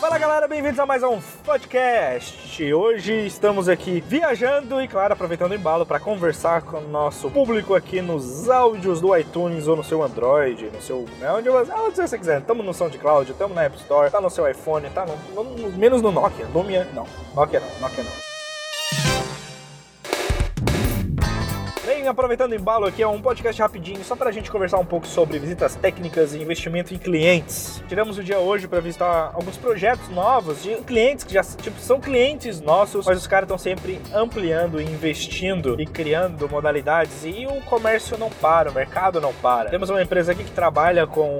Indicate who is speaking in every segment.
Speaker 1: Fala galera, bem-vindos a mais um podcast. Hoje estamos aqui viajando e, claro, aproveitando o embalo para conversar com o nosso público aqui nos áudios do iTunes ou no seu Android, no seu. Né, onde, onde você quiser. Estamos no SoundCloud, estamos na App Store, tá no seu iPhone, tá no, no, menos no Nokia. Lumia, não. Nokia não, Nokia não. Aproveitando o embalo aqui, é um podcast rapidinho, só para a gente conversar um pouco sobre visitas técnicas e investimento em clientes. Tiramos o dia hoje para visitar alguns projetos novos de clientes que já tipo, são clientes nossos, mas os caras estão sempre ampliando e investindo e criando modalidades e o comércio não para, o mercado não para. Temos uma empresa aqui que trabalha com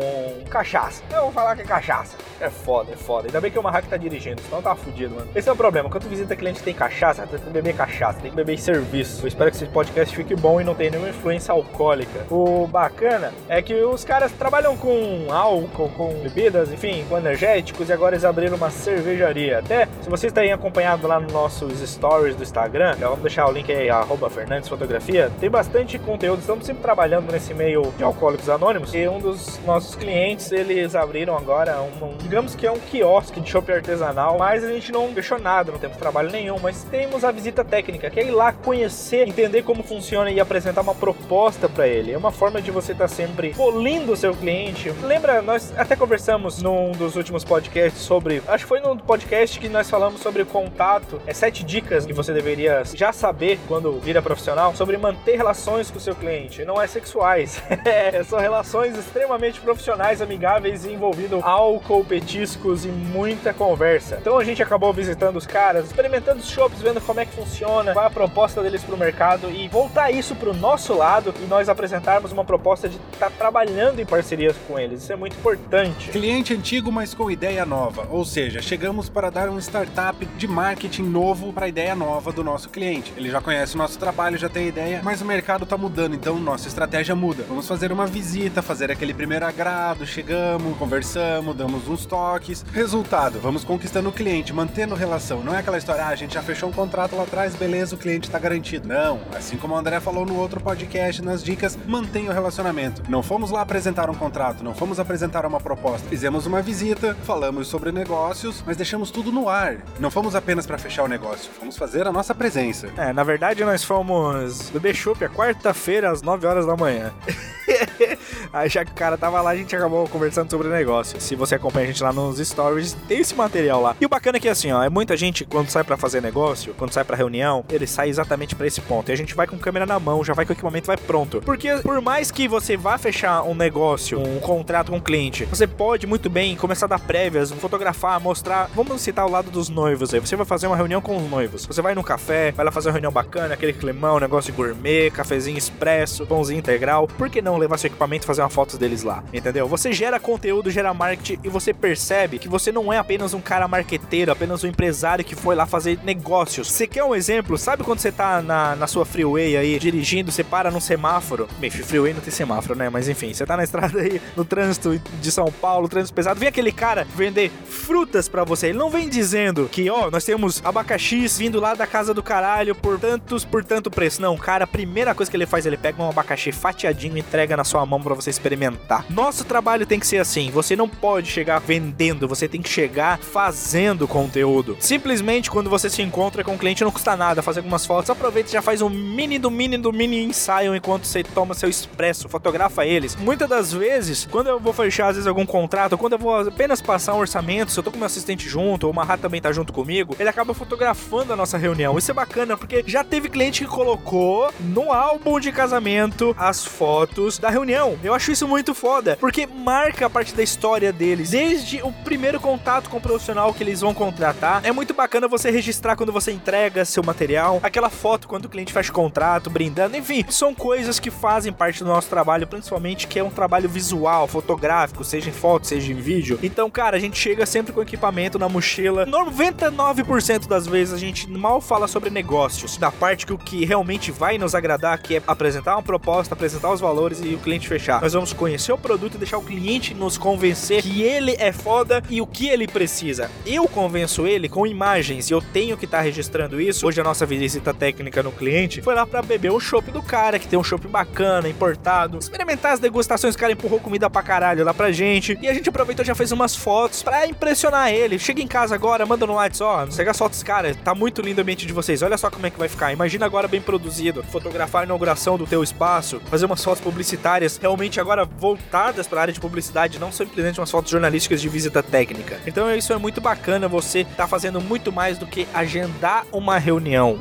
Speaker 1: cachaça. Eu vou falar que é cachaça. É foda, é foda. Ainda bem que o Marrak tá dirigindo, senão tá fudido, mano. Esse é o problema. Quando tu visita cliente que tem cachaça, tem que beber cachaça, tem que beber serviço. Eu espero que esse podcast fique bom e não tenha nenhuma influência alcoólica. O bacana é que os caras trabalham com álcool, com bebidas, enfim, com energéticos e agora eles abriram uma cervejaria. Até se vocês têm acompanhado lá nos nossos stories do Instagram, vamos deixar o link aí, arroba Fernandes Fotografia, tem bastante conteúdo. Estamos sempre trabalhando nesse meio de alcoólicos anônimos e um dos nossos clientes, eles abriram agora um, um digamos que é um quiosque de shopping artesanal, mas a gente não fechou nada, não temos trabalho nenhum, mas temos a visita técnica, que é ir lá conhecer, entender como funciona e apresentar uma proposta para ele. É uma forma de você estar tá sempre polindo o seu cliente. Lembra, nós até conversamos num dos últimos podcasts sobre, acho que foi no podcast que nós falamos sobre contato, é sete dicas que você deveria já saber quando vira profissional sobre manter relações com o seu cliente. Não é sexuais, é, são relações extremamente profissionais, amigáveis e envolvido álcool, petiscos e muita conversa. Então a gente acabou visitando os caras, experimentando os shops, vendo como é que funciona, qual é a proposta deles para o mercado e voltar isso para o nosso lado e nós apresentarmos uma proposta de estar tá trabalhando em parcerias com eles. Isso é muito importante.
Speaker 2: Cliente antigo, mas com ideia nova. Ou seja, chegamos para dar um startup de marketing novo para a ideia nova do nosso cliente. Ele já conhece o nosso trabalho, já tem ideia, mas o mercado está mudando, então nossa estratégia muda. Vamos fazer uma visita, fazer aquele primeiro agrado, chegamos, conversamos, damos uns toques. Resultado, vamos conquistando o cliente, mantendo relação. Não é aquela história, ah, a gente já fechou um contrato lá atrás, beleza, o cliente está garantido. Não, assim como o André falou no outro podcast, nas dicas, mantenha o relacionamento. Não fomos lá apresentar um contrato, não fomos apresentar uma proposta. Fizemos uma visita, falamos sobre negócios, mas deixamos tudo no ar. Não fomos apenas para fechar o negócio, fomos fazer a nossa presença.
Speaker 1: É, na verdade nós fomos do Bechop a quarta-feira às 9 horas da manhã. Aí já que o cara tava lá, a gente acabou conversando sobre o negócio. Se você acompanha a gente lá nos stories, tem esse material lá. E o bacana é que assim, ó, é muita gente quando sai para fazer negócio, quando sai para reunião, ele sai exatamente para esse ponto. E a gente vai com câmera na mão, já vai com o equipamento vai pronto. Porque por mais que você vá fechar um negócio, um contrato com um cliente, você pode muito bem começar a dar prévias, fotografar, mostrar. Vamos citar o lado dos noivos aí. Você vai fazer uma reunião com os noivos. Você vai no café, vai lá fazer uma reunião bacana, aquele climão, negócio gourmet, cafezinho expresso, pãozinho integral. Por que não levar seu equipamento e fazer uma foto deles lá? Entendeu? Você gera conteúdo, gera marketing e você percebe que você não é apenas um cara marqueteiro, apenas um empresário que foi lá fazer negócios. Você quer um exemplo? Sabe quando você tá na, na sua freeway aí, dirigindo, você para num semáforo. Bem, freeway não tem semáforo, né? Mas enfim, você tá na estrada aí, no trânsito de São Paulo, trânsito pesado, vem aquele cara vender frutas para você. Ele não vem dizendo que, ó, nós temos abacaxis vindo lá da casa do caralho por tantos, por tanto preço. Não, cara, a primeira coisa que ele faz, ele pega um abacaxi fatiadinho e entrega na sua mão para você experimentar. Nosso trabalho tem que ser assim. Você não pode chegar vendendo, você tem que chegar fazendo conteúdo. Simplesmente quando você se encontra com o cliente não custa nada fazer algumas fotos, aproveita e já faz um mini do mini do mini ensaio enquanto você toma seu expresso, fotografa eles. Muitas das vezes, quando eu vou fechar às vezes algum contrato, quando eu vou apenas passar um orçamento, se eu tô com meu assistente junto, ou o Mahat também tá junto comigo, ele acaba fotografando a nossa reunião. Isso é bacana porque já teve cliente que colocou no álbum de casamento as fotos da reunião. Eu acho isso muito foda, porque marca a parte da história deles, desde o primeiro contato com o profissional que eles vão contratar. É muito bacana você registrar quando você entrega seu material, aquela foto quando o cliente faz contrato, brindando, enfim, são coisas que fazem parte do nosso trabalho, principalmente que é um trabalho visual, fotográfico, seja em foto, seja em vídeo. Então, cara, a gente chega sempre com equipamento na mochila. 99% das vezes a gente mal fala sobre negócios, da parte que o que realmente vai nos agradar, que é apresentar uma proposta, apresentar os valores e o cliente fechar. Nós vamos conhecer o produto e deixar o cliente nos convencer que ele é foda e o que ele precisa. Eu convenço ele com imagens e eu tenho que estar tá registrando isso. Hoje a nossa visita técnica no cliente foi lá para beber o chopp do cara, que tem um chopp bacana, importado, experimentar as degustações, o cara empurrou comida pra caralho lá pra gente. E a gente aproveitou já fez umas fotos para impressionar ele. Chega em casa agora, manda no WhatsApp, ó, oh, pega fotos, cara, tá muito lindo o ambiente de vocês. Olha só como é que vai ficar. Imagina agora bem produzido, fotografar a inauguração do teu espaço, fazer umas fotos publicitárias realmente agora voltadas para a área de publicidade, não simplesmente umas fotos jornalísticas de visita técnica. Então isso é muito bacana, você tá fazendo muito mais do que agendar uma reunião.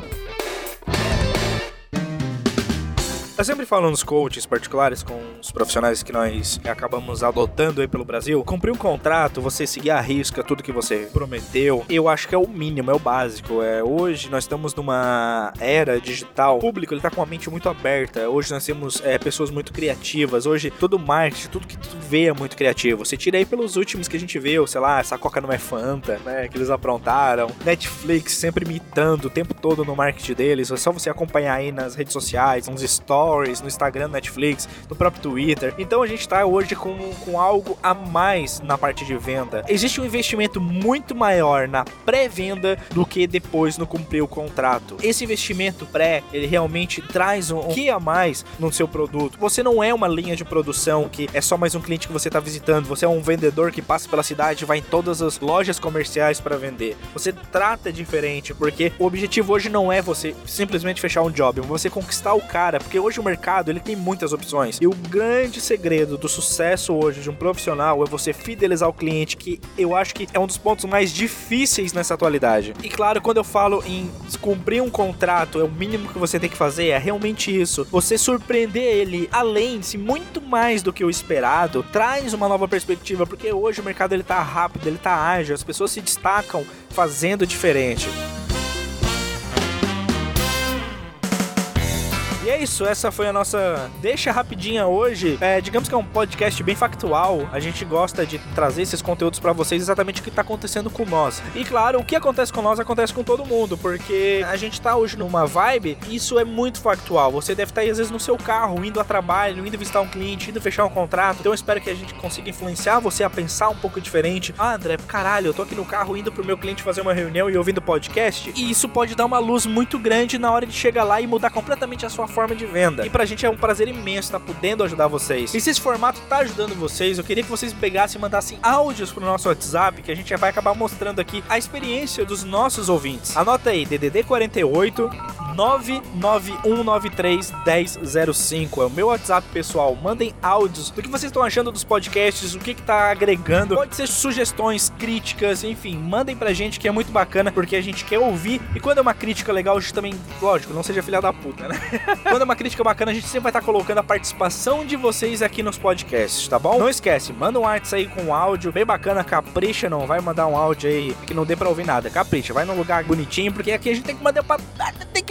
Speaker 1: Eu sempre falo nos coaches particulares, com os profissionais que nós acabamos adotando aí pelo Brasil, cumprir um contrato, você seguir a risca tudo que você prometeu, eu acho que é o mínimo, é o básico. É, hoje nós estamos numa era digital, o público ele tá com a mente muito aberta, hoje nós temos é, pessoas muito criativas, hoje todo marketing, tudo que tu vê é muito criativo. Você tira aí pelos últimos que a gente viu, sei lá, essa Coca não é Fanta, né, que eles aprontaram, Netflix sempre imitando o tempo todo no marketing deles, é só você acompanhar aí nas redes sociais, nos stories, Stories, no Instagram, Netflix, no próprio Twitter. Então a gente está hoje com, com algo a mais na parte de venda. Existe um investimento muito maior na pré-venda do que depois no cumprir o contrato. Esse investimento pré, ele realmente traz um, um que a mais no seu produto. Você não é uma linha de produção que é só mais um cliente que você está visitando. Você é um vendedor que passa pela cidade, vai em todas as lojas comerciais para vender. Você trata diferente, porque o objetivo hoje não é você simplesmente fechar um job, é você conquistar o cara, porque hoje o mercado ele tem muitas opções. E o grande segredo do sucesso hoje de um profissional é você fidelizar o cliente, que eu acho que é um dos pontos mais difíceis nessa atualidade. E claro, quando eu falo em cumprir um contrato, é o mínimo que você tem que fazer, é realmente isso. Você surpreender ele além, se muito mais do que o esperado, traz uma nova perspectiva, porque hoje o mercado ele tá rápido, ele tá ágil, as pessoas se destacam fazendo diferente. É isso, essa foi a nossa deixa rapidinha hoje. É, digamos que é um podcast bem factual. A gente gosta de trazer esses conteúdos para vocês exatamente o que tá acontecendo com nós. E claro, o que acontece com nós acontece com todo mundo, porque a gente tá hoje numa vibe, isso é muito factual. Você deve estar tá, às vezes no seu carro, indo a trabalho, indo visitar um cliente, indo fechar um contrato. Então eu espero que a gente consiga influenciar você a pensar um pouco diferente. Ah, André, caralho, eu tô aqui no carro indo pro meu cliente fazer uma reunião e ouvindo podcast. E isso pode dar uma luz muito grande na hora de chegar lá e mudar completamente a sua forma forma de venda. E pra gente é um prazer imenso estar podendo ajudar vocês. E se esse formato tá ajudando vocês, eu queria que vocês pegassem e mandassem áudios pro nosso WhatsApp, que a gente vai acabar mostrando aqui a experiência dos nossos ouvintes. Anota aí, DDD 48 991931005 é o meu WhatsApp pessoal. Mandem áudios do que vocês estão achando dos podcasts, o que que tá agregando. Pode ser sugestões, críticas, enfim, mandem pra gente que é muito bacana porque a gente quer ouvir. E quando é uma crítica legal, a gente também, lógico, não seja filha da puta, né? quando é uma crítica bacana, a gente sempre vai estar tá colocando a participação de vocês aqui nos podcasts, tá bom? Não esquece, manda um artes aí com áudio bem bacana, capricha, não vai mandar um áudio aí que não dê pra ouvir nada. Capricha, vai num lugar bonitinho, porque aqui a gente tem que mandar pra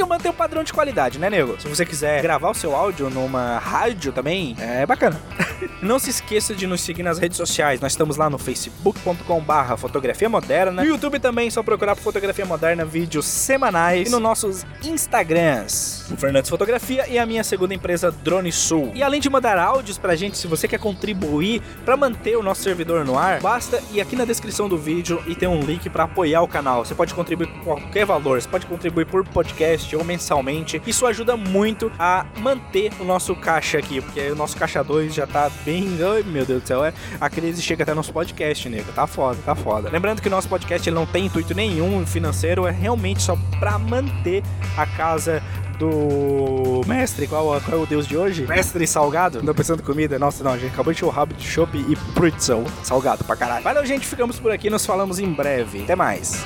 Speaker 1: que manter o padrão de qualidade, né, nego? Se você quiser gravar o seu áudio numa rádio também, é bacana. Não se esqueça de nos seguir nas redes sociais. Nós estamos lá no facebook.com/barra fotografia moderna. No YouTube também, só procurar por fotografia moderna, vídeos semanais. E nos nossos Instagrams, o Fernandes Fotografia e a minha segunda empresa, Drone Sul. E além de mandar áudios pra gente, se você quer contribuir para manter o nosso servidor no ar, basta ir aqui na descrição do vídeo e ter um link para apoiar o canal. Você pode contribuir com qualquer valor. Você pode contribuir por podcast ou mensalmente. Isso ajuda muito a manter o nosso caixa aqui, porque o nosso caixa 2 já tá bem. Ai, meu Deus do céu, é. A crise chega até nosso podcast, nego. Tá foda, tá foda. Lembrando que o nosso podcast ele não tem intuito nenhum financeiro, é realmente só pra manter a casa do mestre, qual, qual é o deus de hoje? Mestre salgado? Não pensando em comida? Nossa, não, a gente acabou de o rabo de chopp e pretzel. Salgado pra caralho. Valeu, gente, ficamos por aqui, nos falamos em breve. Até mais.